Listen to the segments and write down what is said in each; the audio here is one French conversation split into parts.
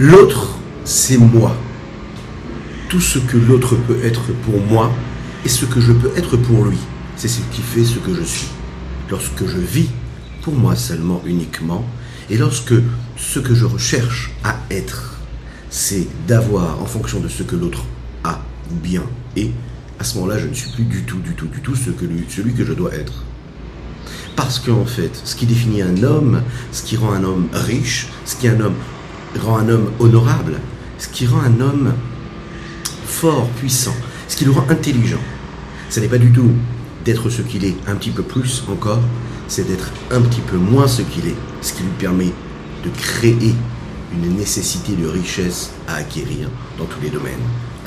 L'autre, c'est moi. Tout ce que l'autre peut être pour moi et ce que je peux être pour lui, c'est ce qui fait ce que je suis. Lorsque je vis pour moi seulement, uniquement, et lorsque ce que je recherche à être, c'est d'avoir en fonction de ce que l'autre a ou bien est, à ce moment-là, je ne suis plus du tout, du tout, du tout ce que lui- celui que je dois être. Parce qu'en fait, ce qui définit un homme, ce qui rend un homme riche, ce qui un homme, rend un homme honorable, ce qui rend un homme fort, puissant, ce qui le rend intelligent, ce n'est pas du tout d'être ce qu'il est un petit peu plus encore, c'est d'être un petit peu moins ce qu'il est, ce qui lui permet de créer une nécessité de richesse à acquérir dans tous les domaines,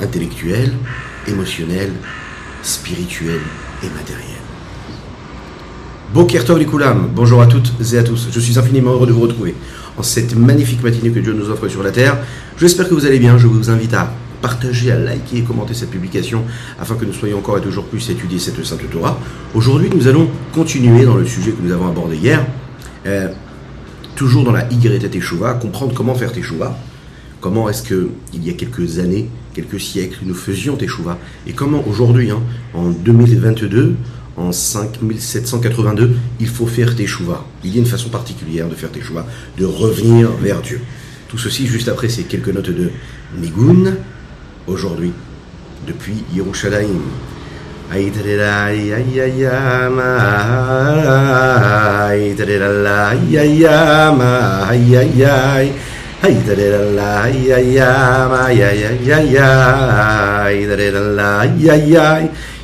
intellectuels, émotionnels, spirituels et matériels. Bonjour à toutes et à tous. Je suis infiniment heureux de vous retrouver en cette magnifique matinée que Dieu nous offre sur la terre. J'espère que vous allez bien. Je vous invite à partager, à liker et commenter cette publication afin que nous soyons encore et toujours plus étudier cette Sainte Torah. Aujourd'hui, nous allons continuer dans le sujet que nous avons abordé hier, euh, toujours dans la Y Teshuvah, comprendre comment faire Teshuvah. Comment est-ce que il y a quelques années, quelques siècles, nous faisions Teshuvah et comment aujourd'hui, hein, en 2022, en 5782, il faut faire Teshuvah. Il y a une façon particulière de faire Teshuvah, de revenir vers Dieu. Tout ceci juste après ces quelques notes de Nigun, aujourd'hui, depuis Yerushalayim.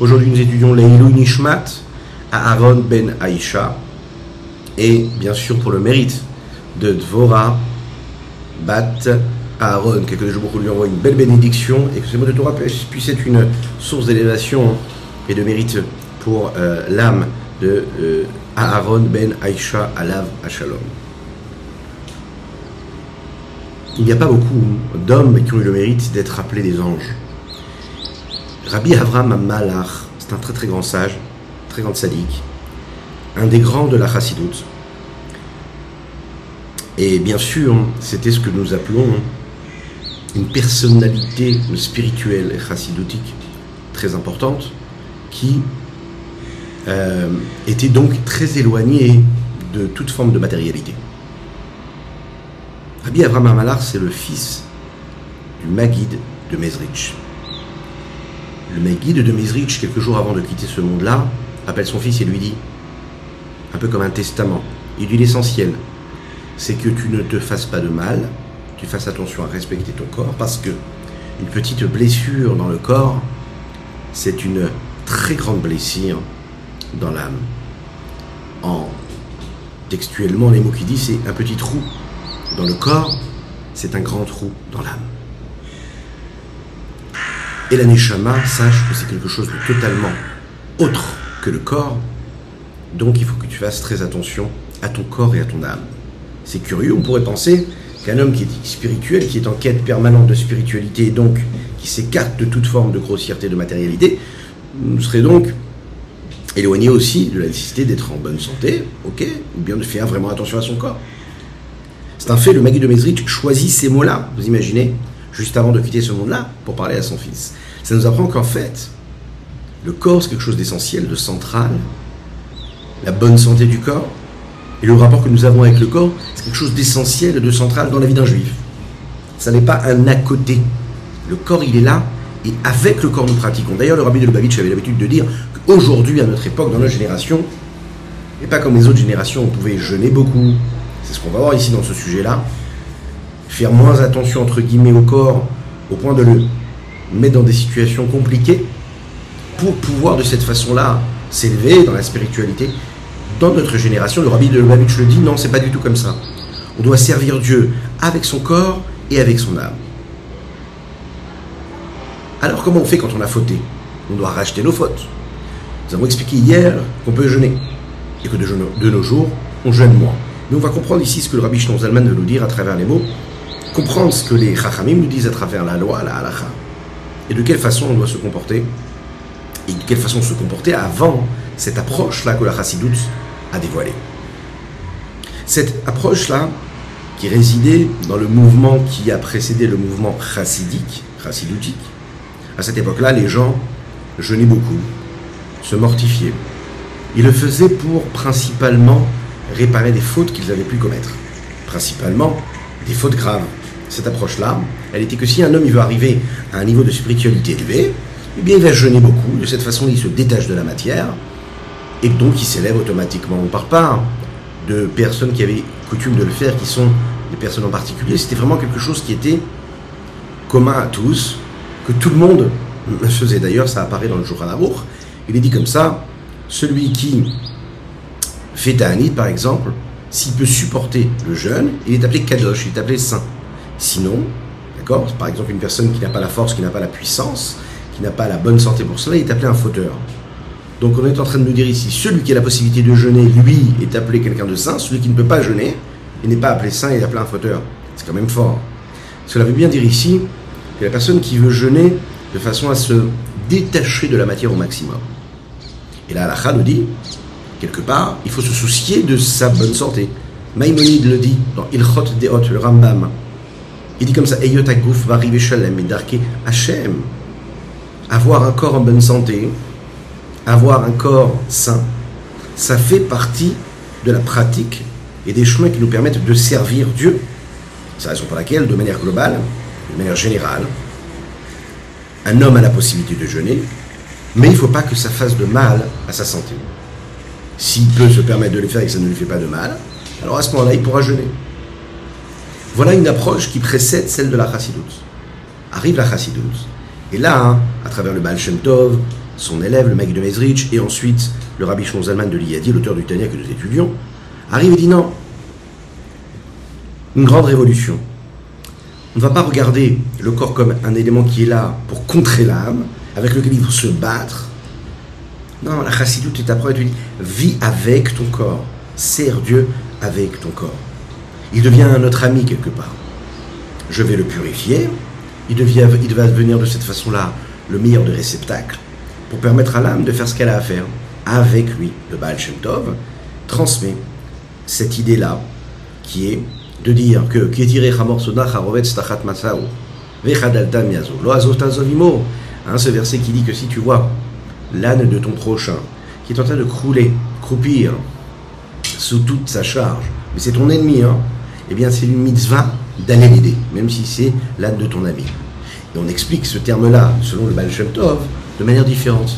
Aujourd'hui, nous étudions Leilou Nishmat à Aaron ben Aïcha. Et bien sûr, pour le mérite de Dvora Bat Aaron, que Dieu lui envoie une belle bénédiction et que ce mot de Torah puisse être une source d'élévation et de mérite pour euh, l'âme de euh, Aaron ben Aïcha Alav Ashalom. Il n'y a pas beaucoup d'hommes qui ont eu le mérite d'être appelés des anges. Rabbi Avram Malach, c'est un très très grand sage, très grand sadique, un des grands de la chassidoute. Et bien sûr, c'était ce que nous appelons une personnalité spirituelle et chassidoutique très importante qui euh, était donc très éloignée de toute forme de matérialité. Rabbi Avraham Amalar, c'est le fils du Maguide de Mezrich. Le Maguide de Mezrich, quelques jours avant de quitter ce monde-là, appelle son fils et lui dit, un peu comme un testament, il dit l'essentiel, c'est que tu ne te fasses pas de mal, tu fasses attention à respecter ton corps, parce que une petite blessure dans le corps, c'est une très grande blessure dans l'âme. En textuellement, les mots qu'il dit, c'est un petit trou dans le corps, c'est un grand trou dans l'âme. Et la Neshama, sache que c'est quelque chose de totalement autre que le corps, donc il faut que tu fasses très attention à ton corps et à ton âme. C'est curieux, on pourrait penser qu'un homme qui est spirituel, qui est en quête permanente de spiritualité, et donc qui s'écarte de toute forme de grossièreté, de matérialité, serait donc éloigné aussi de la nécessité d'être en bonne santé, ok, ou bien de faire vraiment attention à son corps. C'est un fait, le Magui de Mesrich choisit ces mots-là, vous imaginez, juste avant de quitter ce monde-là, pour parler à son fils. Ça nous apprend qu'en fait, le corps, c'est quelque chose d'essentiel, de central, la bonne santé du corps, et le rapport que nous avons avec le corps, c'est quelque chose d'essentiel de central dans la vie d'un juif. Ça n'est pas un à côté. Le corps, il est là, et avec le corps, nous pratiquons. D'ailleurs, le rabbi de Lubavitch avait l'habitude de dire qu'aujourd'hui, à notre époque, dans notre génération, et pas comme les autres générations, on pouvait jeûner beaucoup. C'est ce qu'on va voir ici dans ce sujet-là. Faire moins attention, entre guillemets, au corps, au point de le mettre dans des situations compliquées, pour pouvoir de cette façon-là s'élever dans la spiritualité. Dans notre génération, le rabbi de Lubavitch le dit, non, c'est pas du tout comme ça. On doit servir Dieu avec son corps et avec son âme. Alors comment on fait quand on a fauté? On doit racheter nos fautes. Nous avons expliqué hier qu'on peut jeûner et que de, nos jours, on jeûne moins. Mais on va comprendre ici ce que le rabbi Shnon Zalman veut nous dire à travers les mots, comprendre ce que les Chachamim nous disent à travers la loi, la halacha, et de quelle façon on doit se comporter, et de quelle façon se comporter avant cette approche-là que la Chassidoute a dévoilée. Cette approche-là, qui résidait dans le mouvement qui a précédé le mouvement chassidique, chassidoutique, à cette époque-là, les gens jeûnaient beaucoup, se mortifiaient. Ils le faisaient pour principalement réparer des fautes qu'ils avaient pu commettre. Principalement des fautes graves. Cette approche-là, elle était que si un homme il veut arriver à un niveau de spiritualité élevé, eh bien il va jeûner beaucoup. De cette façon, il se détache de la matière et donc il s'élève automatiquement. On ne parle pas de personnes qui avaient coutume de le faire, qui sont des personnes en particulier. C'était vraiment quelque chose qui était commun à tous, que tout le monde faisait. D'ailleurs, ça apparaît dans le jour à l'amour. Il est dit comme ça celui qui fait Ta'anit, par exemple, s'il peut supporter le jeûne, il est appelé Kadosh, il est appelé saint. Sinon, d'accord, par exemple, une personne qui n'a pas la force, qui n'a pas la puissance, qui n'a pas la bonne santé pour cela, il est appelé un fauteur. Donc on est en train de nous dire ici, celui qui a la possibilité de jeûner, lui, est appelé quelqu'un de saint, celui qui ne peut pas jeûner, il n'est pas appelé saint, il est appelé un fauteur. C'est quand même fort. Cela veut bien dire ici que la personne qui veut jeûner de façon à se détacher de la matière au maximum. Et là, la nous dit, quelque part, il faut se soucier de sa bonne santé. Maïmonide le dit dans Ilchot Deot, le Rambam. Il dit comme ça va et. Avoir un corps en bonne santé, avoir un corps sain, ça fait partie de la pratique et des chemins qui nous permettent de servir Dieu. C'est la raison pour laquelle, de manière globale, de manière générale, un homme a la possibilité de jeûner, mais il ne faut pas que ça fasse de mal à sa santé. S'il peut se permettre de le faire et que ça ne lui fait pas de mal, alors à ce moment-là, il pourra jeûner. Voilà une approche qui précède celle de la chassidoute. Arrive la chassidoute. Et là, hein, à travers le Baal Shem Tov, son élève, le mec de Mezrich, et ensuite le rabbi Zalman de l'Iyadi, l'auteur du Tania que nous étudions, arrive et dit non. Une grande révolution. On ne va pas regarder le corps comme un élément qui est là pour contrer l'âme, avec lequel il faut se battre. Non, la chassidoute est après, tu dis, vis avec ton corps, sers Dieu avec ton corps. Il devient notre ami quelque part. Je vais le purifier, il, devient, il va devenir de cette façon-là le meilleur des réceptacles pour permettre à l'âme de faire ce qu'elle a à faire avec lui. Le Baal Shem Tov transmet cette idée-là qui est de dire que hein, ce verset qui dit que si tu vois l'âne de ton prochain qui est en train de crouler, croupir sous toute sa charge, mais c'est ton ennemi, hein, eh bien c'est une mitzvah d'aller l'aider, même si c'est l'âne de ton ami. Et on explique ce terme-là, selon le Baal Shem Tov, de manière différente.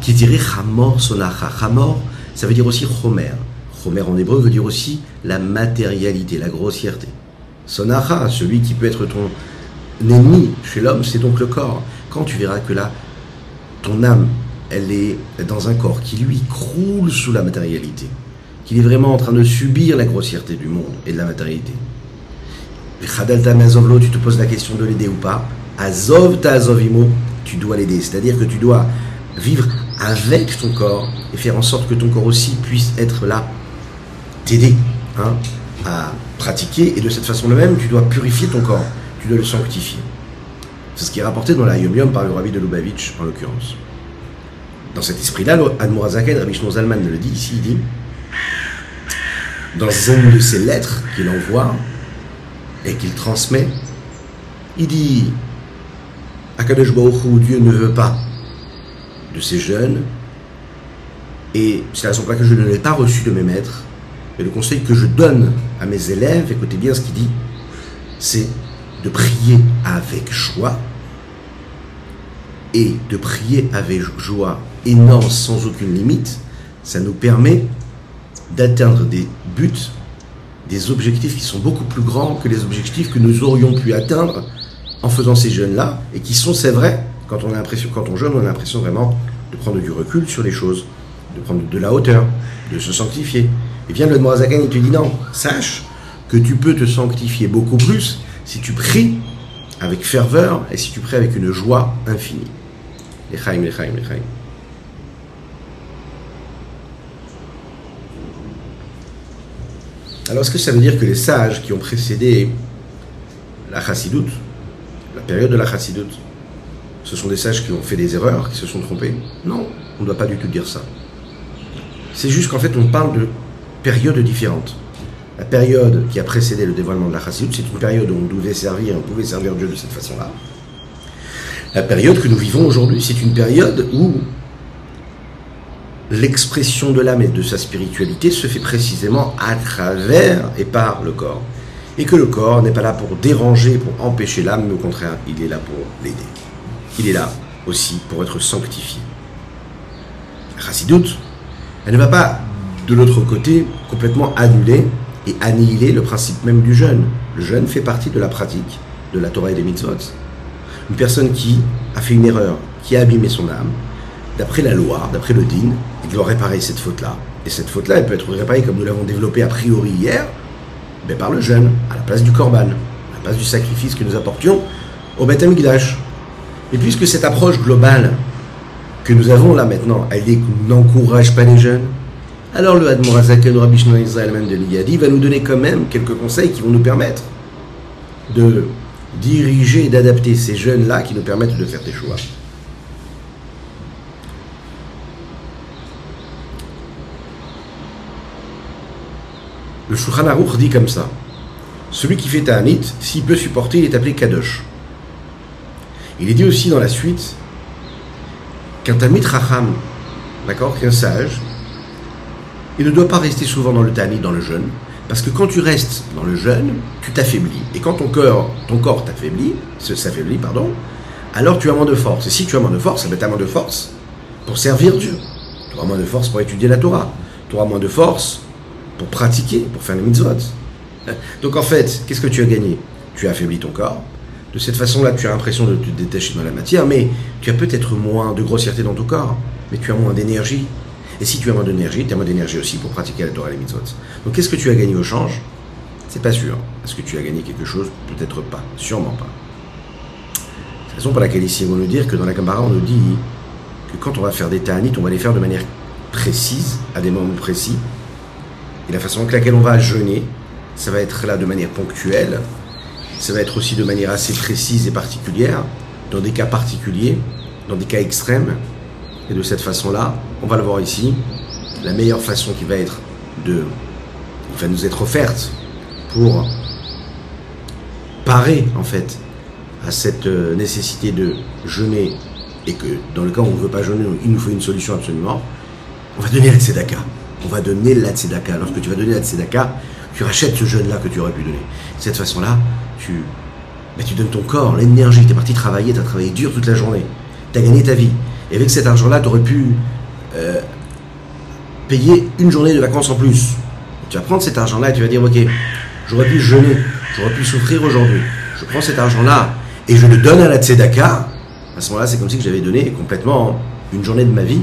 Qui dirait Chamor Sonacha. Chamor, ça veut dire aussi Chomer. Chomer en hébreu veut dire aussi la matérialité, la grossièreté. Sonacha, celui qui peut être ton ennemi chez l'homme, c'est donc le corps. Quand tu verras que là, ton âme, elle est dans un corps qui lui croule sous la matérialité, qu'il est vraiment en train de subir la grossièreté du monde et de la matérialité. Tu te poses la question de l'aider ou pas. Tu dois l'aider. C'est-à-dire que tu dois vivre avec ton corps et faire en sorte que ton corps aussi puisse être là t'aider hein, à pratiquer. Et de cette façon-là même, tu dois purifier ton corps, tu dois le sanctifier. C'est ce qui est rapporté dans la Yom Yom par le rabbi de Lubavitch, en l'occurrence. Dans cet esprit-là, Admorazaken, Rabbi Shnon Zalman le dit ici, il dit, dans une de ses lettres qu'il envoie et qu'il transmet, il dit, Akadosh Baruch Dieu ne veut pas de ces jeunes, et c'est la raison pour laquelle je ne l'ai pas reçu de mes maîtres, et le conseil que je donne à mes élèves, écoutez bien ce qu'il dit, c'est de prier avec joie et de prier avec joie non sans aucune limite. Ça nous permet d'atteindre des buts, des objectifs qui sont beaucoup plus grands que les objectifs que nous aurions pu atteindre en faisant ces jeûnes-là et qui sont, c'est vrai, quand on a l'impression, on jeûne, on a l'impression vraiment de prendre du recul sur les choses de prendre de la hauteur, de se sanctifier. Et vient le Morazakan, il te dit non, sache que tu peux te sanctifier beaucoup plus si tu pries avec ferveur et si tu pries avec une joie infinie. Lechaim, lechaim, lechaim. Alors, est-ce que ça veut dire que les sages qui ont précédé la chassidoute, la période de la chassidoute, ce sont des sages qui ont fait des erreurs, qui se sont trompés? Non, on ne doit pas du tout dire ça. C'est juste qu'en fait, on parle de périodes différentes. La période qui a précédé le dévoilement de la chassidoute, c'est une période où on devait servir, on pouvait servir Dieu de cette façon-là. La période que nous vivons aujourd'hui, c'est une période où l'expression de l'âme et de sa spiritualité se fait précisément à travers et par le corps. Et que le corps n'est pas là pour déranger, pour empêcher l'âme, mais au contraire, il est là pour l'aider. Il est là aussi pour être sanctifié. La chassidoute, elle ne va pas de l'autre côté complètement annuler et annihiler le principe même du jeûne. Le jeûne fait partie de la pratique de la Torah et des mitzvot. Une personne qui a fait une erreur, qui a abîmé son âme, d'après la loi, d'après le din, il doit réparer cette faute-là. Et cette faute-là, elle peut être réparée comme nous l'avons développé a priori hier, mais par le jeûne, à la place du korban, à la place du sacrifice que nous apportions au Beth Amikdash. Et puisque cette approche globale que nous avons là maintenant, elle n'encourage pas les jeunes, alors le Admorazaken Rabbi Shimon Israël de l'Iyadi va nous donner quand même quelques conseils qui vont nous permettre de diriger et d'adapter ces jeunes-là qui nous permettent de faire des choix. Le Shulchan Aruch dit comme ça Celui qui fait Ta'anit, s'il peut supporter, il est appelé Kadosh. Il est dit aussi dans la suite qu'un Tamit Racham, d'accord, qu'un sage, il ne doit pas rester souvent dans le Ta'anit, dans le jeûne, parce que quand tu restes dans le jeûne, tu t'affaiblis. Et quand ton corps, ton corps t'affaiblit, s'affaiblit, pardon, alors tu as moins de force. Et si tu as moins de force, tu as moins de force pour servir Dieu. Tu auras moins de force pour étudier la Torah. Tu auras moins de force pour pratiquer, pour faire les mitzvot. Donc en fait, qu'est-ce que tu as gagné? Tu as affaibli ton corps. De cette façon-là, tu as l'impression de te détacher dans la matière, mais tu as peut-être moins de grossièreté dans ton corps, mais tu as moins d'énergie. Et si tu as moins d'énergie, tu as moins d'énergie aussi pour pratiquer la Torah et les mitzvot. Donc qu'est-ce que tu as gagné au change? C'est pas sûr. Est-ce que tu as gagné quelque chose? Peut-être pas. Sûrement pas. C'est la raison pour laquelle ici, on va nous dire que dans la Gemara, on nous dit que quand on va faire des ta'anit, on va les faire de manière précise, à des moments précis, et la façon avec laquelle on va jeûner, ça va être là de manière ponctuelle, ça va être aussi de manière assez précise et particulière, dans des cas particuliers, dans des cas extrêmes. Et de cette façon-là, on va le voir ici, la meilleure façon qui va être de, qui va nous être offerte pour parer en fait à cette euh, nécessité de jeûner et que dans le cas où on ne veut pas jeûner, il nous faut une solution absolument, on va donner la tzedaka on va donner la tzedaka. Lorsque tu vas donner la tzedaka, tu rachètes ce jeûne-là que tu aurais pu donner. De cette façon-là, tu, ben, tu donnes ton corps, l'énergie. Tu es parti travailler, tu as travaillé dur toute la journée. Tu as gagné ta vie. Et avec cet argent-là, tu aurais pu euh, payer une journée de vacances en plus. Tu vas prendre cet argent-là et tu vas dire, ok, j'aurais pu jeûner, j'aurais pu souffrir aujourd'hui. Je prends cet argent-là et je le donne à la tzedaka. À ce moment-là, c'est comme si j'avais donné complètement une journée de ma vie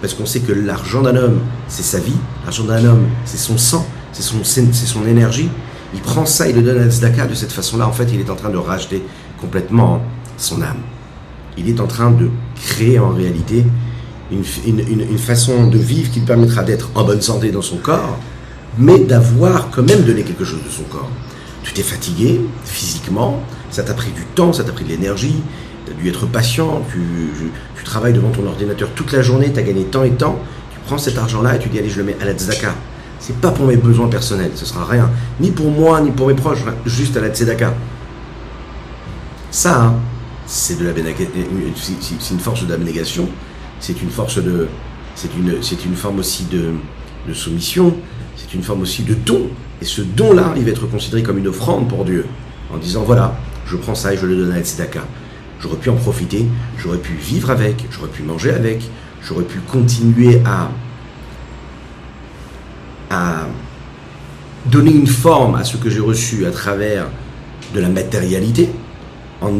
parce qu'on sait que l'argent d'un homme, c'est sa vie, l'argent d'un homme, c'est son sang, c'est son, son énergie. Il prend ça, il le donne à Tzedaka. De cette façon-là, en fait, il est en train de racheter complètement son âme. Il est en train de créer en réalité une, une façon de vivre qui lui permettra d'être en bonne santé dans son corps, mais d'avoir quand même donné quelque chose de son corps. Tu t'es fatigué physiquement, ça t'a pris du temps, ça t'a pris de l'énergie, tu as dû être patient, tu, travailles devant ton ordinateur toute la journée, tu as gagné temps et temps, tu prends cet argent-là et tu dis allez je le mets à la tzedaka. C'est pas pour mes besoins personnels, ce sera rien, ni pour moi, ni pour mes proches, juste à la tzedaka. Ça, hein, c'est une force d'abnégation, c'est une force de, c'est une, forme aussi de, de soumission, c'est une forme aussi de don. Et ce don-là, il va être considéré comme une offrande pour Dieu, en disant voilà, je prends ça et je le donne à la tzedaka. J'aurais pu en profiter, j'aurais pu vivre avec, j'aurais pu manger avec, j'aurais pu continuer à, à donner une forme à ce que j'ai reçu à travers de la matérialité, en,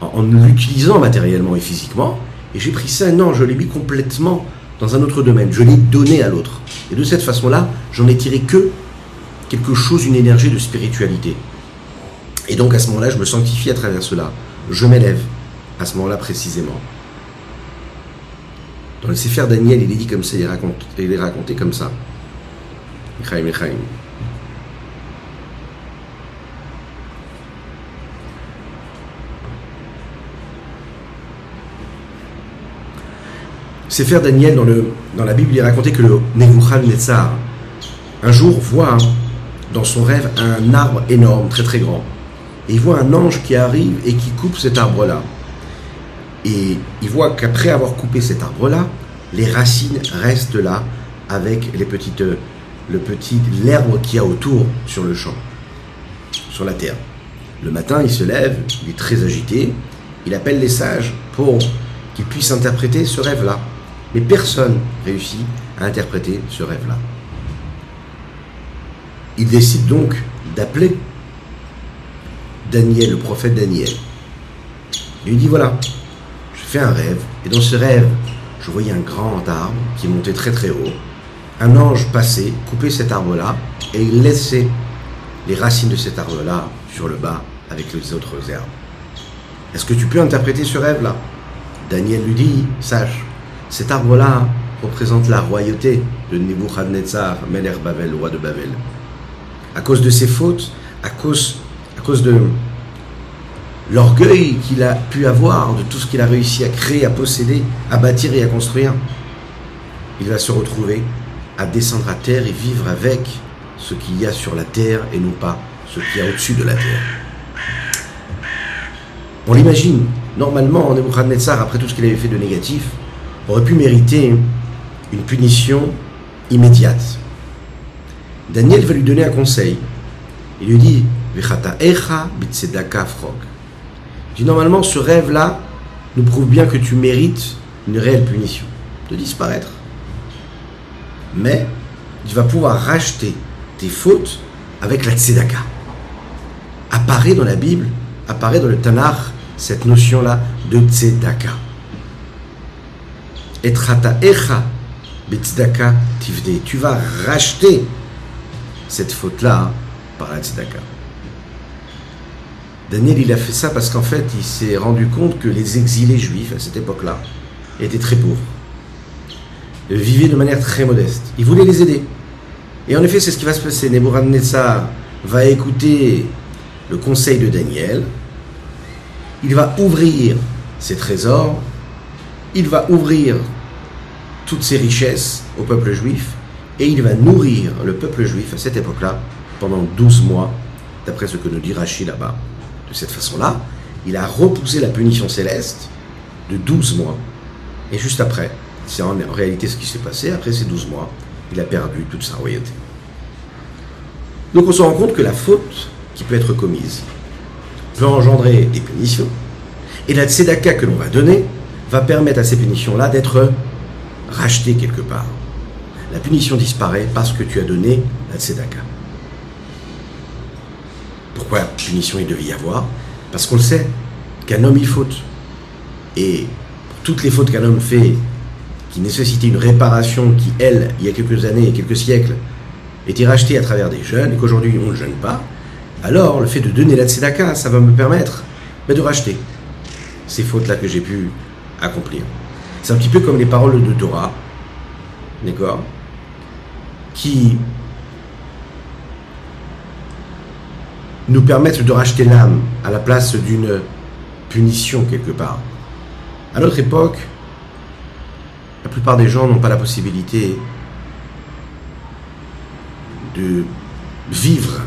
en, l'utilisant matériellement et physiquement. Et j'ai pris ça, non, je l'ai mis complètement dans un autre domaine, je l'ai donné à l'autre. Et de cette façon-là, j'en ai tiré que quelque chose, une énergie de spiritualité. Et donc à ce moment-là, je me sanctifie à travers cela. Je m'élève à ce moment-là précisément. Dans le Sefer Daniel, il est dit comme ça, il est raconté, il est raconté comme ça. Sefer Daniel, dans, la Bible, il est que le Nebuchadnezzar, un jour, voit dans son rêve un arbre énorme, très très grand. Et il voit un ange qui arrive et qui coupe cet arbre-là. Et il voit qu'après avoir coupé cet arbre-là, les racines restent là avec le petit, l'herbe qu'il y a autour sur le champ, sur la terre. Le matin, il se lève, il est très agité, il appelle les sages pour qu'ils puissent interpréter ce rêve-là. Mais personne réussit à interpréter ce rêve-là. Il décide donc d'appeler Daniel, le prophète Daniel. Il lui dit voilà, je fais un rêve, et dans ce rêve, je voyais un grand arbre qui montait très très haut. Un ange passait, coupait cet arbre-là, et il laissait les racines de cet arbre-là sur le bas avec les autres herbes. Est-ce que tu peux interpréter ce rêve-là? Daniel lui dit, sache, cet arbre-là représente la royauté de Nebuchadnezzar, Meler Babel, roi de Babel. À cause de ses fautes, à cause, de l'orgueil qu'il a pu avoir, de tout ce qu'il a réussi à créer, à posséder, à bâtir et à construire, il va se retrouver à descendre à terre et vivre avec ce qu'il y a sur la terre et non pas ce qu'il y a au-dessus de la terre. On l'imagine, normalement, Nebuchadnezzar, après tout ce qu'il avait fait de négatif, aurait pu mériter une punition immédiate. Daniel va lui donner un conseil. Il lui dit dit normalement ce rêve-là nous prouve bien que tu mérites une réelle punition, de disparaître. Mais tu vas pouvoir racheter tes fautes avec la tzedaka. Apparaît dans la Bible, apparaît dans le Tanakh cette notion-là de tzedaka. Etrata echa betzedaka tivde. Tu vas racheter cette faute-là par la tzedaka. Daniel, il a fait ça parce qu'en fait, il s'est rendu compte que les exilés juifs à cette époque-là étaient très pauvres, vivaient de manière très modeste. Il voulait les aider. Et en effet, c'est ce qui va se passer. Nebuchadnezzar va écouter le conseil de Daniel. Il va ouvrir ses trésors. Il va ouvrir toutes ses richesses au peuple juif. Et il va nourrir le peuple juif à cette époque-là pendant 12 mois, d'après ce que nous dit Rachid là-bas. De cette façon-là, il a repoussé la punition céleste de 12 mois. Et juste après, c'est en réalité ce qui s'est passé, après ces 12 mois, il a perdu toute sa royauté. Donc on se rend compte que la faute qui peut être commise peut engendrer des punitions, et la tzedaka que l'on va donner va permettre à ces punitions-là d'être rachetées quelque part. La punition disparaît parce que tu as donné la tzedaka. Pourquoi punition il devait y avoir? Parce qu'on le sait, qu'un homme il faute. Et toutes les fautes qu'un homme fait, qui nécessitaient une réparation qui, elle, il y a quelques années et quelques siècles, était rachetée à travers des jeunes, et qu'aujourd'hui on ne jeûne pas, alors le fait de donner la tzedaka, ça va me permettre mais de racheter ces fautes-là que j'ai pu accomplir. C'est un petit peu comme les paroles de Torah, d'accord Qui nous permettent de racheter l'âme à la place d'une punition quelque part. À notre époque, la plupart des gens n'ont pas la possibilité de vivre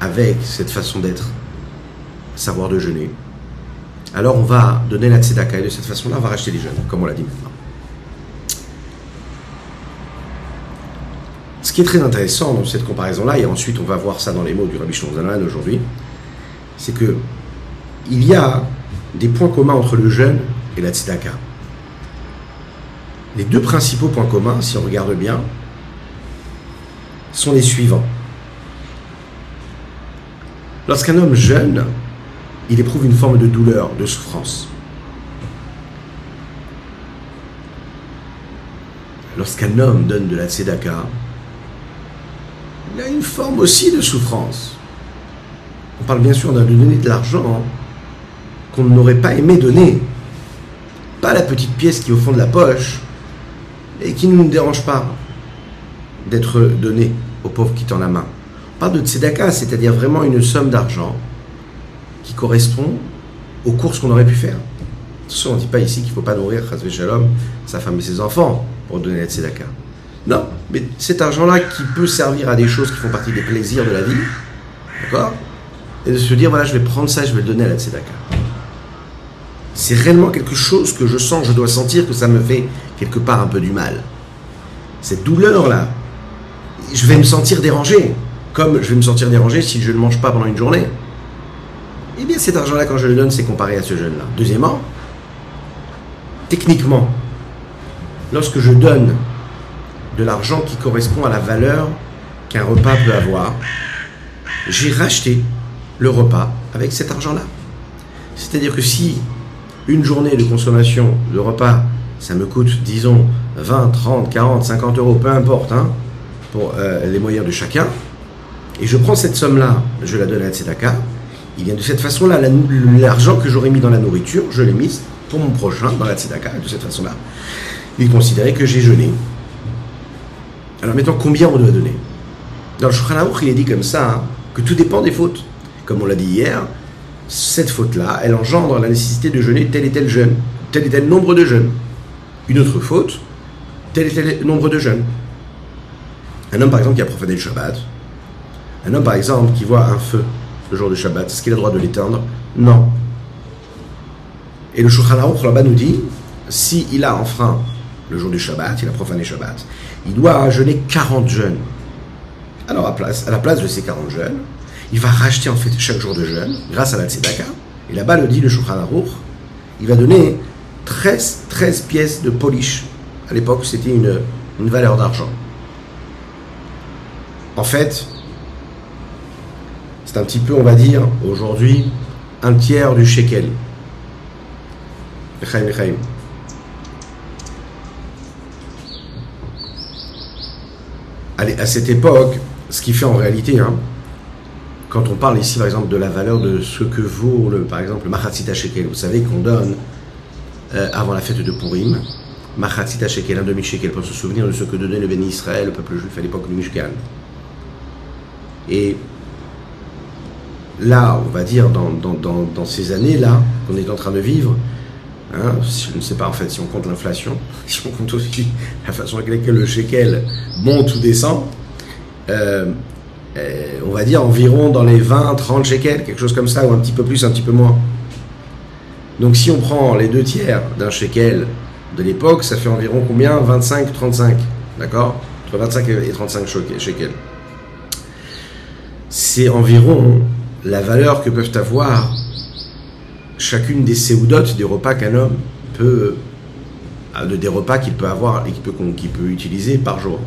avec cette façon d'être, savoir de jeûner. Alors on va donner la tzedaka et de cette façon-là on va racheter les jeunes, comme on l'a dit maintenant. Ce qui est très intéressant dans cette comparaison-là, et ensuite on va voir ça dans les mots du Rabbi Shlomo aujourd'hui, c'est que il y a des points communs entre le jeûne et la tzedaka. Les deux principaux points communs, si on regarde bien, sont les suivants. Lorsqu'un homme jeûne, il éprouve une forme de douleur, de souffrance. lorsqu'un homme donne de la tzedaka, il a une forme aussi de souffrance. On parle bien sûr de donner de l'argent qu'on n'aurait pas aimé donner. Pas la petite pièce qui est au fond de la poche et qui ne nous dérange pas d'être donnée au pauvre qui tend la main. On parle de tzedaka, c'est-à-dire vraiment une somme d'argent qui correspond aux courses qu'on aurait pu faire. Attention, on ne dit pas ici qu'il ne faut pas nourrir Shalom, sa femme et ses enfants pour donner la tzedaka. Non, mais cet argent-là qui peut servir à des choses qui font partie des plaisirs de la vie, d'accord? Et de se dire, voilà, je vais prendre ça, je vais le donner à la tzedaka. C'est réellement quelque chose que je sens, je dois sentir que ça me fait quelque part un peu du mal. Cette douleur-là, je vais me sentir dérangé, comme je vais me sentir dérangé si je ne mange pas pendant une journée. Eh bien, cet argent-là, quand je le donne, c'est comparé à ce jeune-là. Deuxièmement, techniquement, lorsque je donne de l'argent qui correspond à la valeur qu'un repas peut avoir, j'ai racheté le repas avec cet argent-là. C'est-à-dire que si une journée de consommation de repas, ça me coûte, disons, 20, 30, 40, 50 euros, peu importe, hein, pour euh, les moyens de chacun, et je prends cette somme-là, je la donne à Tzedaka, il vient de cette façon-là, l'argent que j'aurais mis dans la nourriture, je l'ai mis pour mon prochain dans la Tzedaka, de cette façon-là. Il considérait que j'ai jeûné. Alors maintenant, combien on doit donner Dans le Shulchan il est dit comme ça, hein, que tout dépend des fautes. Comme on l'a dit hier, cette faute-là, elle engendre la nécessité de jeûner tel et tel jeûne, tel et tel nombre de jeûnes. Une autre faute, tel et tel nombre de jeûnes. Un homme, par exemple, qui a profané le Shabbat, un homme, par exemple, qui voit un feu le jour du Shabbat, est-ce qu'il a le droit de l'éteindre Non. Et le Shulchan là-bas nous dit, s'il a enfreint le jour du Shabbat, il a profané Shabbat, il doit jeûner 40 jeûnes. Alors à, place, à la place de ces 40 jeûnes, il va racheter en fait chaque jour de jeûne grâce à la tzedaka. Et là-bas le dit le Shulchan il va donner 13, 13 pièces de polish. À l'époque, c'était une, une valeur d'argent. En fait, c'est un petit peu, on va dire, aujourd'hui, un tiers du shekel. Allez, à cette époque, ce qui fait en réalité, hein, quand on parle ici par exemple de la valeur de ce que vaut le, par exemple le Machatzita Shekel, vous savez qu'on donne euh, avant la fête de Purim, Machatzita Shekel, un demi-shekel, pour se souvenir de ce que donnait le béni Israël, le peuple juif à l'époque du Mishkan. Et là, on va dire, dans, ces années-là qu'on est en train de vivre, hein, je ne sais pas en fait si on compte l'inflation, si on compte aussi la façon avec laquelle le shekel monte ou descend, euh, euh, on va dire environ dans les 20, 30 shekels, quelque chose comme ça, ou un petit peu plus, un petit peu moins. Donc si on prend les deux tiers d'un shekel de l'époque, ça fait environ combien? 25, 35, d'accord? Entre 25 et 35 shekels. C'est environ la valeur que peuvent avoir chacune des séoudotes des repas qu'un homme peut, euh, des repas qu'il peut avoir et qu'il peut, peut utiliser par jour.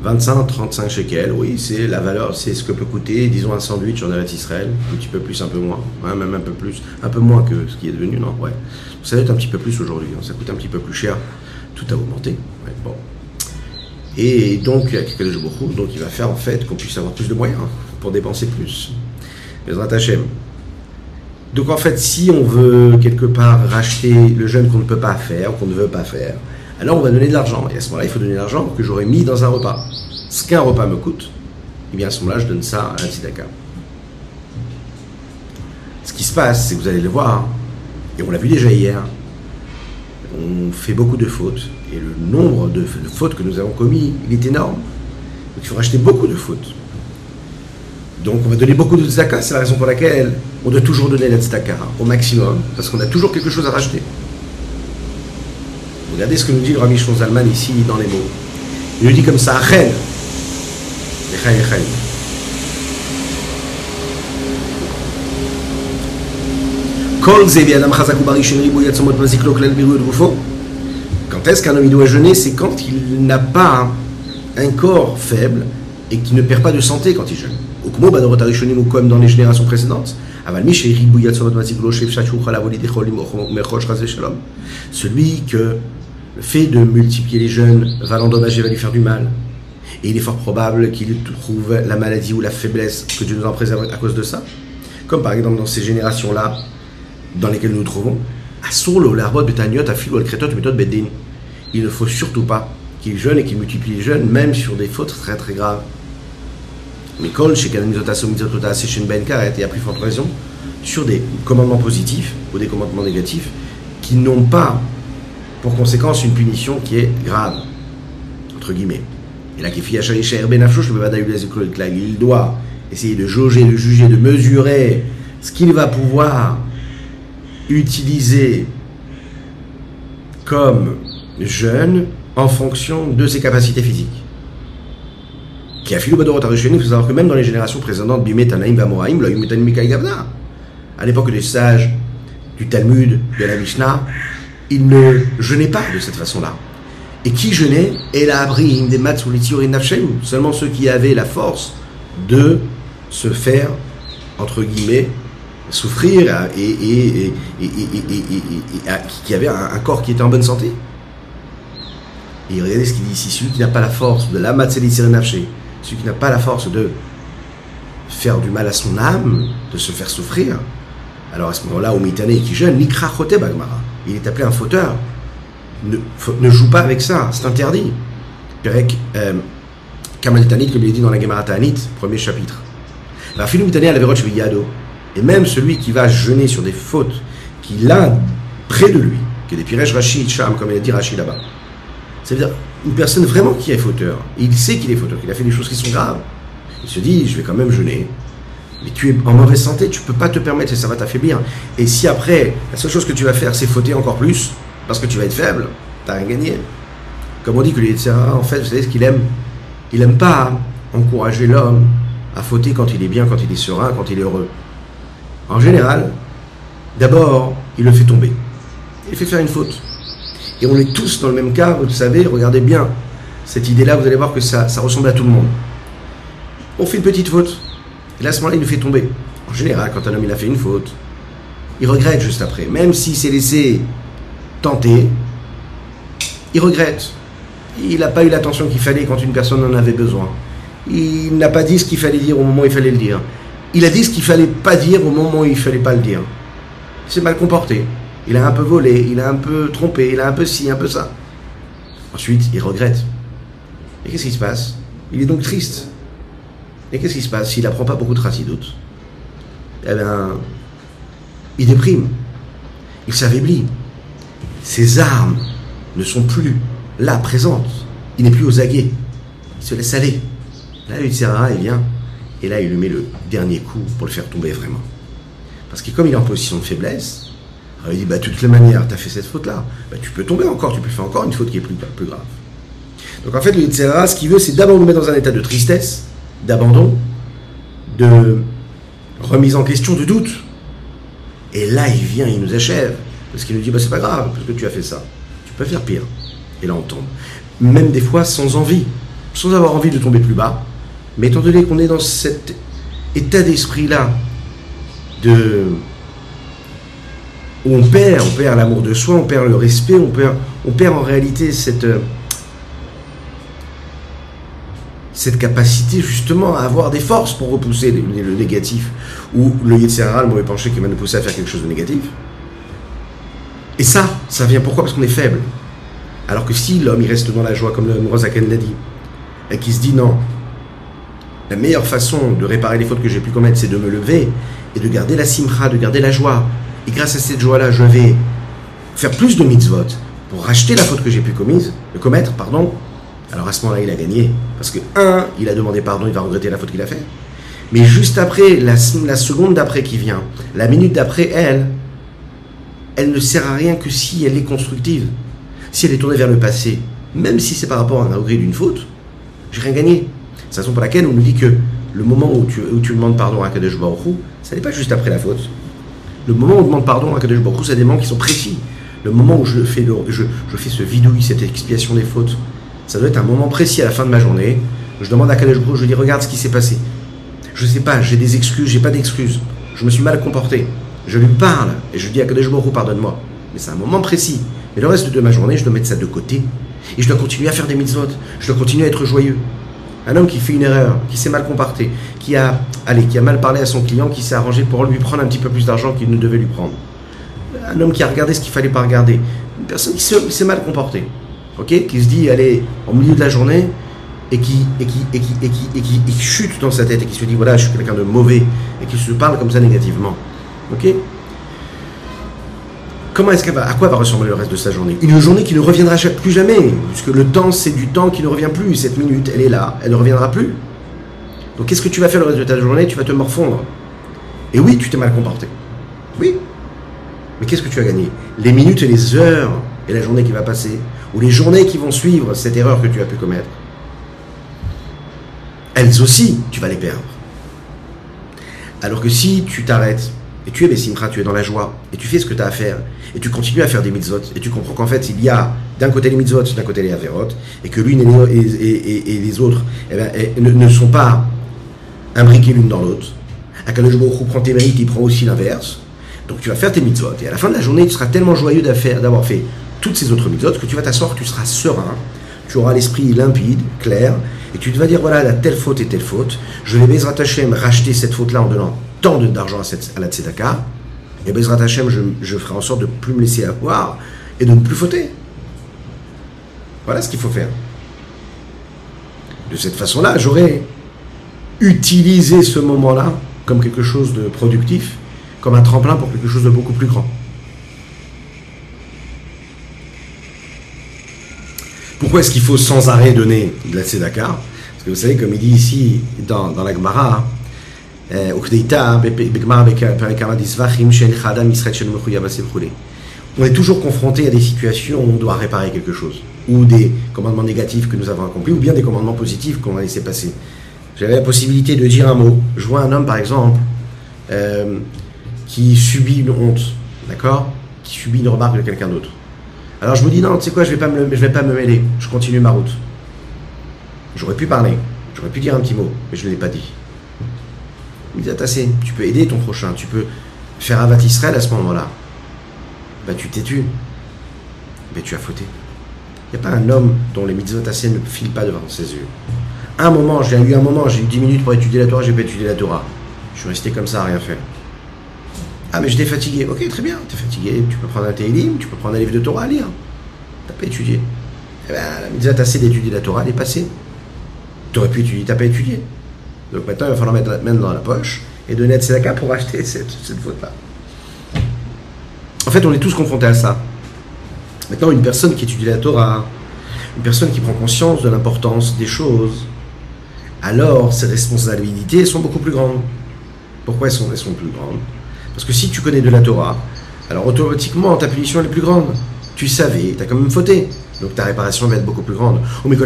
25, 35 shekels, oui, c'est la valeur, c'est ce que peut coûter, disons, un sandwich en Eretz Israël, un petit peu plus, un peu moins, même un peu plus, un peu moins que ce qui est devenu, non, ouais. Ça va être un petit peu plus aujourd'hui, hein. ça coûte un petit peu plus cher, tout a augmenté, bon. Et donc, il y a quelques jours, donc il va faire en fait qu'on puisse avoir plus de moyens pour dépenser plus. Donc en fait, si on veut quelque part racheter le jeûne qu'on ne peut pas faire, qu'on ne veut pas faire, alors on va donner de l'argent. Et à ce moment-là, il faut donner de l'argent que j'aurais mis dans un repas. Ce qu'un repas me coûte, et eh bien à ce moment-là, je donne ça à un tzedaka. Ce qui se passe, c'est que vous allez le voir, et on l'a vu déjà hier, on fait beaucoup de fautes, et le nombre de, fautes que nous avons commis, il est énorme. Donc il faut racheter beaucoup de fautes. Donc on va donner beaucoup de tzedaka, c'est la raison pour laquelle on doit toujours donner la tzedaka au maximum, parce qu'on a toujours quelque chose à racheter. Regardez ce que nous dit le Rami Zalman ici dans les mots. Il nous dit comme ça, Achen, quand est-ce qu'un homme doit jeûner? C'est quand il n'a pas un corps faible et qui ne perd pas de santé quand il jeûne ou comme dans les générations précédentes. Celui que le fait de multiplier les jeûnes va l'endommager, va lui faire du mal. Et il est fort probable qu'il trouve la maladie ou la faiblesse, que Dieu nous en préserve à cause de ça. Comme par exemple dans ces générations-là, dans lesquelles nous nous trouvons, il ne faut surtout pas qu'il jeûne et qu'il multiplie les jeûnes, même sur des fautes très très graves. Mais Kol, chez Ben et à plus forte raison, sur des commandements positifs ou des commandements négatifs qui n'ont pas pour conséquence une punition qui est grave, entre guillemets. Et là, ben il doit essayer de jauger, de juger, de mesurer ce qu'il va pouvoir utiliser comme jeune en fonction de ses capacités physiques. Qui a il faut savoir que même dans les générations précédentes, à l'époque des sages du Talmud, de la Mishnah, ils ne jeûnaient pas de cette façon-là. Et qui jeûnait Seulement ceux qui avaient la force de se faire, entre guillemets, souffrir et, qui avait un, corps qui était en bonne santé. Et regardez ce qu'il dit ici, celui qui n'a pas la force de la celui qui n'a pas la force de faire du mal à son âme, de se faire souffrir, alors à ce moment-là, au Mitané qui jeûne, Nikra Bagmara, il est appelé un fauteur. Ne, joue pas avec ça, c'est interdit. Perek euh, Kamal Tanit, comme il est dit dans la Gemara Tanit, premier chapitre. La Mitané à la Yado. Et même celui qui va jeûner sur des fautes qu'il a près de lui, que des Piresh Rachid Sham, comme il a dit Rachid là-bas. C'est-à-dire une personne vraiment qui est fauteur. il sait qu'il est fauteur, qu'il a fait des choses qui sont graves. Il se dit, je vais quand même jeûner. Mais tu es en mauvaise santé, tu peux pas te permettre et ça va t'affaiblir. Et si après, la seule chose que tu vas faire, c'est fauter encore plus, parce que tu vas être faible, tu rien gagné. Comme on dit que les en fait, vous savez ce qu'il aime? Il aime pas encourager l'homme à fauter quand il est bien, quand il est serein, quand il est heureux. En général, d'abord, il le fait tomber. Il fait faire une faute. Et on est tous dans le même cas, vous savez, regardez bien cette idée-là, vous allez voir que ça, ressemble à tout le monde. On fait une petite faute, et là, à ce moment-là, il nous fait tomber. En général, quand un homme il a fait une faute, il regrette juste après. Même s'il s'est laissé tenter, il regrette. Il n'a pas eu l'attention qu'il fallait quand une personne en avait besoin. Il n'a pas dit ce qu'il fallait dire au moment où il fallait le dire. Il a dit ce qu'il fallait pas dire au moment où il fallait pas le dire. Il s'est mal comporté. Il a un peu volé, il a un peu trompé, il a un peu ci, un peu ça. Ensuite, il regrette. Et qu'est-ce qui se passe? Il est donc triste. Et qu'est-ce qui se passe? S'il n'apprend pas beaucoup de racidoutes Eh bien, il déprime. Il s'affaiblit. Ses armes ne sont plus là, présentes. Il n'est plus aux aguets. Il se laisse aller. Là, il il vient. Et là, il lui met le dernier coup pour le faire tomber vraiment. Parce que comme il est en position de faiblesse, il dit, bah, de toutes les manières, tu as fait cette faute-là. Bah, tu peux tomber encore, tu peux faire encore une faute qui est plus, plus grave. Donc en fait, le Yitzhara, ce qu'il veut, c'est d'abord nous mettre dans un état de tristesse, d'abandon, de remise en question, de doute. Et là, il vient, il nous achève. Parce qu'il nous dit, bah, c'est pas grave, parce que tu as fait ça. Tu peux faire pire. Et là, on tombe. Même des fois sans envie, sans avoir envie de tomber plus bas. Mais étant donné qu'on est dans cet état d'esprit-là, de on perd, on perd l'amour de soi, on perd le respect, on perd, on perd en réalité cette, euh, cette capacité justement à avoir des forces pour repousser le, négatif ou le Yetzirah, le mauvais penché qui va nous pousser à faire quelque chose de négatif. Et ça, ça vient pourquoi? Parce qu'on est faible. Alors que si l'homme il reste dans la joie, comme le Rosaken l'a dit, et qui se dit non, la meilleure façon de réparer les fautes que j'ai pu commettre, c'est de me lever et de garder la simcha, de garder la joie. Et grâce à cette joie-là, je vais faire plus de mitzvot pour racheter la faute que j'ai pu commise, commettre, pardon, alors à ce moment-là, il a gagné. Parce que, un, il a demandé pardon, il va regretter la faute qu'il a faite. Mais juste après, la, seconde d'après qui vient, la minute d'après, elle, elle ne sert à rien que si elle est constructive. Si elle est tournée vers le passé, même si c'est par rapport à un regret d'une faute, j'ai rien gagné. C'est la raison pour laquelle on nous dit que le moment où tu, demandes pardon à Kadesh Baruch ça n'est pas juste après la faute. Le moment où on demande pardon à Kadesh Baruch c'est des moments qui sont précis. Le moment où je fais, je, fais ce vidouille, cette expiation des fautes, ça doit être un moment précis à la fin de ma journée. Je demande à Kadesh je lui dis regarde ce qui s'est passé. Je sais pas, j'ai des excuses, j'ai pas d'excuses. Je me suis mal comporté. Je lui parle et je dis à Kadesh pardonne-moi. Mais c'est un moment précis. Mais le reste de ma journée, je dois mettre ça de côté. Et je dois continuer à faire des mitzvot. Je dois continuer à être joyeux. Un homme qui fait une erreur, qui s'est mal comporté, qui a, allez, qui a mal parlé à son client, qui s'est arrangé pour lui prendre un petit peu plus d'argent qu'il ne devait lui prendre. Un homme qui a regardé ce qu'il fallait pas regarder. Une personne qui s'est mal comportée. Qui se dit, allez, au milieu de la journée, et qui, et qui, et qui, et qui, et qui, chute dans sa tête et qui se dit, voilà, je suis quelqu'un de mauvais, et qui se parle comme ça négativement. Ok? Est-ce qu'elle va, à quoi va ressembler le reste de sa journée? Une journée qui ne reviendra plus jamais, puisque le temps, c'est du temps qui ne revient plus. Cette minute, elle est là, elle ne reviendra plus. Donc qu'est-ce que tu vas faire le reste de ta journée? Tu vas te morfondre. Et oui, tu t'es mal comporté. Oui. Mais qu'est-ce que tu as gagné? Les minutes et les heures et la journée qui va passer, ou les journées qui vont suivre cette erreur que tu as pu commettre, elles aussi, tu vas les perdre. Alors que si tu t'arrêtes et tu es Bessimra, tu es dans la joie, et tu fais ce que tu as à faire, et tu continues à faire des mitzvot, et tu comprends qu'en fait, il y a d'un côté les mitzvot, d'un côté les averot, et que l'une et, les autres eh ben, eh, ne, sont pas imbriquées l'une dans l'autre. Akadosh Baruch prend tes mérites, il prend aussi l'inverse. Donc tu vas faire tes mitzvot, et à la fin de la journée, tu seras tellement joyeux d'avoir fait toutes ces autres mitzvot que tu vas t'asseoir, tu seras serein, tu auras l'esprit limpide, clair, et tu te vas dire voilà, la telle faute et telle faute, je vais Bezrat Hashem racheter cette faute-là en donnant tant d'argent à, la Tzedaka, et Bezrat Hashem, je, je, ferai en sorte de ne plus me laisser avoir et de ne plus fauter. Voilà ce qu'il faut faire. De cette façon-là, j'aurais utilisé ce moment-là comme quelque chose de productif, comme un tremplin pour quelque chose de beaucoup plus grand. Pourquoi est-ce qu'il faut sans arrêt donner de la tzedaka? Parce que vous savez, comme il dit ici dans, dans la Gemara, on est toujours confronté à des situations où on doit réparer quelque chose, ou des commandements négatifs que nous avons accomplis, ou bien des commandements positifs qu'on a laissé passer. J'avais la possibilité de dire un mot. Je vois un homme, par exemple, euh, qui subit une honte, d'accord? Qui subit une remarque de quelqu'un d'autre. Alors je me dis, non, tu sais quoi, je ne vais, pas me, vais pas me mêler, je continue ma route. J'aurais pu parler, j'aurais pu dire un petit mot, mais je ne l'ai pas dit. Tu peux aider ton prochain, tu peux faire Avat Israël à ce moment-là. Bah tu t'es tu, mais tu as fauté. Il n'y a pas un homme dont les mitzvot ne filent pas devant ses yeux. Un moment, j'ai eu un moment, j'ai eu 10 minutes pour étudier la Torah, j'ai pas étudié la Torah. Je suis resté comme ça, rien faire. Ah, mais j'étais fatigué. Ok, très bien, tu es fatigué. Tu peux prendre un Télim, tu peux prendre un livre de Torah à lire. Tu n'as pas étudié. Eh bien, la d'étudier la Torah, elle est passée. Tu aurais pu étudier, tu n'as pas étudié. Donc maintenant, il va falloir mettre main dans la poche et donner à Tzedaka pour acheter cette, cette faute-là. En fait, on est tous confrontés à ça. Maintenant, une personne qui étudie la Torah, une personne qui prend conscience de l'importance des choses, alors ses responsabilités sont beaucoup plus grandes. Pourquoi elles sont, elles sont plus grandes? Parce que si tu connais de la Torah, alors automatiquement ta punition est plus grande. Tu savais, tu as quand même fauté. Donc ta réparation va être beaucoup plus grande. Il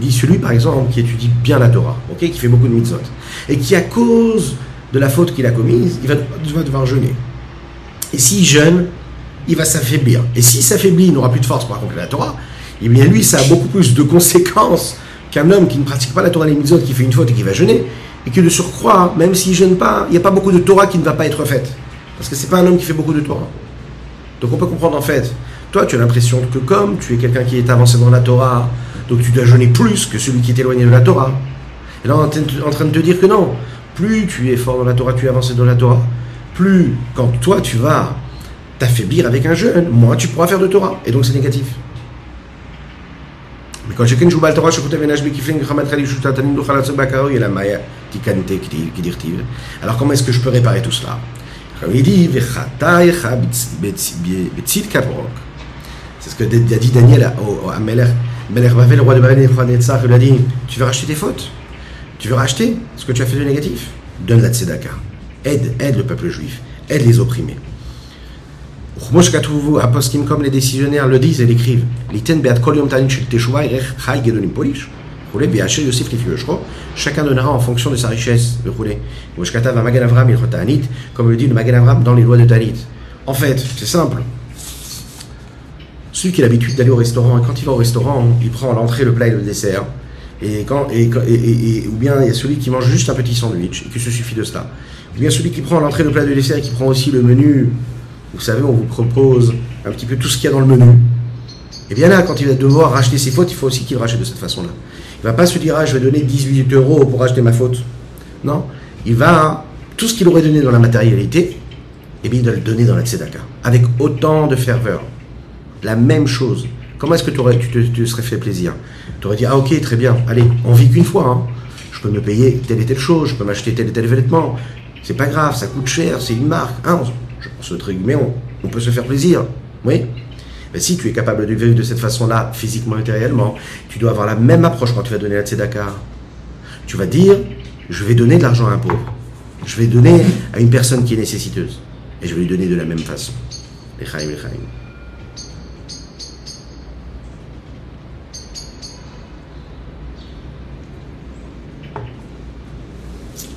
dit celui par exemple qui étudie bien la Torah, qui fait beaucoup de mitzvot, et qui à cause de la faute qu'il a commise, il va, devoir jeûner. Et s'il jeûne, il va s'affaiblir. Et s'il s'affaiblit, il n'aura plus de force pour accomplir la Torah. Eh bien lui, ça a beaucoup plus de conséquences qu'un homme qui ne pratique pas la Torah des mitzvot, qui fait une faute et qui va jeûner et que de surcroît, même s'il ne gêne pas, il n'y a pas beaucoup de Torah qui ne va pas être faite. Parce que ce n'est pas un homme qui fait beaucoup de Torah. Donc on peut comprendre en fait, toi tu as l'impression que comme tu es quelqu'un qui est avancé dans la Torah, donc tu dois jeûner plus que celui qui est éloigné de la Torah. Et là on est en train de te dire que non, plus tu es fort dans la Torah, tu es avancé dans la Torah, plus quand toi tu vas t'affaiblir avec un jeûne, moins tu pourras faire de Torah. Et donc c'est négatif. Alors comment est-ce que je peux réparer tout cela c'est ce que dit Daniel à Meler. Meler le roi de Babel, il a dit, tu veux racheter tes fautes? Tu veux racheter ce que tu as fait de négatif? Donne la tzedaka. Aide, aide le peuple juif. Aide les opprimés comme les décisionnaires le disent et l'écrivent. Chacun donnera en fonction de sa richesse. Comme le dit le Magen Avram dans les lois de Tanit. En fait, c'est simple. Celui qui a l'habitude d'aller au restaurant, et quand il va au restaurant, il prend l'entrée, le plat et le dessert. Et quand, et, ou bien il y a celui qui mange juste un petit sandwich et qui se suffit de cela. Eh bien, celui qui prend l'entrée, le plat de dessert et qui prend aussi le menu, vous savez, on vous propose un petit peu tout ce qu'il y a dans le menu. Et bien là, quand il va devoir racheter ses fautes, il faut aussi qu'il rachète de cette façon-là. Il ne va pas se dire, ah, je vais donner 18 euros pour acheter ma faute. Non. Il va, tout ce qu'il aurait donné dans la matérialité, eh bien, il doit le donner dans la tzedaka. Avec autant de ferveur. La même chose. Comment est-ce que tu, te, serais fait plaisir? Tu aurais dit, ah ok, très bien, allez, on vit qu'une fois. Hein. Je peux me payer telle et telle chose, je peux m'acheter tel et tel vêtement. C'est pas grave, ça coûte cher, c'est une marque. Hein, on, mais on, on peut se faire plaisir. Oui? Mais si tu es capable de vivre de cette façon-là, physiquement matériellement, tu dois avoir la même approche quand tu vas donner la tzedaka. Tu vas dire, je vais donner de l'argent à un pauvre. Je vais donner à une personne qui est nécessiteuse. Et je vais lui donner de la même façon.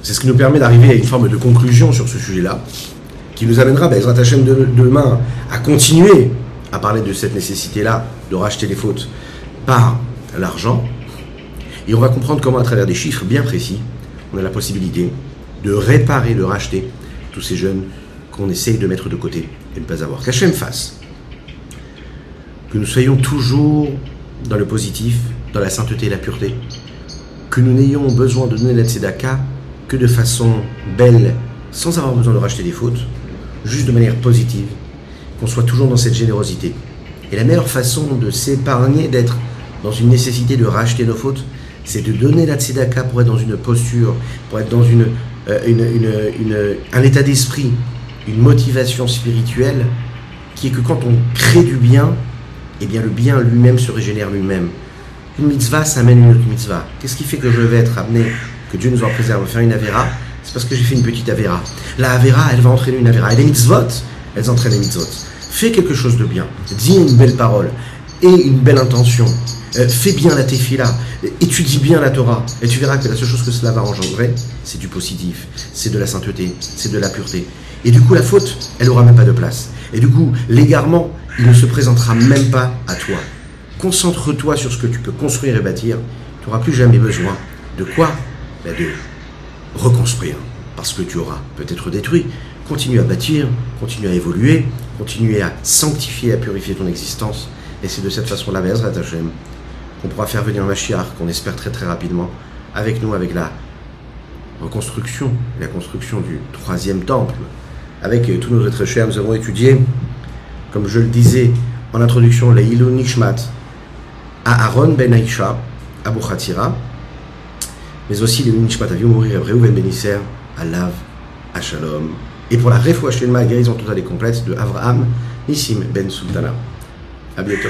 C'est ce qui nous permet d'arriver à une forme de conclusion sur ce sujet-là, qui nous amènera, ben, Hashem, demain à continuer à parler de cette nécessité-là de racheter les fautes par l'argent. Et on va comprendre comment, à travers des chiffres bien précis, on a la possibilité de réparer, de racheter tous ces jeunes qu'on essaye de mettre de côté et ne pas avoir. Qu'Hachem fasse. Que nous soyons toujours dans le positif, dans la sainteté et la pureté. Que nous n'ayons besoin de donner la tzedaka que de façon belle, sans avoir besoin de racheter des fautes, juste de manière positive, qu'on soit toujours dans cette générosité. Et la meilleure façon de s'épargner, d'être dans une nécessité de racheter nos fautes, c'est de donner la tzedaka pour être dans une posture, pour être dans une, euh, un état d'esprit, une motivation spirituelle, qui est que quand on crée du bien, eh bien le bien lui-même se régénère lui-même. Une mitzvah, ça amène une autre mitzvah. Qu'est-ce qui fait que je vais être amené, que Dieu nous en préserve, faire une avera C'est parce que j'ai fait une petite avera. La avera, elle va entraîner une avera. Et les mitzvot, elles entraînent les mitzvot. Fais quelque chose de bien. Dis une belle parole et une belle intention. Euh, fais bien la tefila, étudie bien la Torah, et tu verras que la seule chose que cela va engendrer, c'est du positif, c'est de la sainteté, c'est de la pureté. Et du coup, la faute, elle n'aura même pas de place. Et du coup, l'égarement, il ne se présentera même pas à toi. Concentre-toi sur ce que tu peux construire et bâtir. Tu n'auras plus jamais besoin de quoi? Ben, De reconstruire. Parce que tu auras peut-être détruit. Continue à bâtir, continue à évoluer, continuer à sanctifier, à purifier ton existence. Et c'est de cette façon-là, qu'on pourra faire venir Mashiach, qu'on espère très très rapidement, avec nous, avec la reconstruction, la construction du troisième temple. Avec euh, tous nos êtres chers, nous avons étudié, comme je le disais en introduction, les Ilou Nishmat à Aaron ben Aisha, à Bouchatira, mais aussi les Nishmat à mourir ben Benisser, à Lav, à Shalom, et pour la réfouachez ma guérison totale et complète de Avraham Nissim Ben Sultana. À bientôt.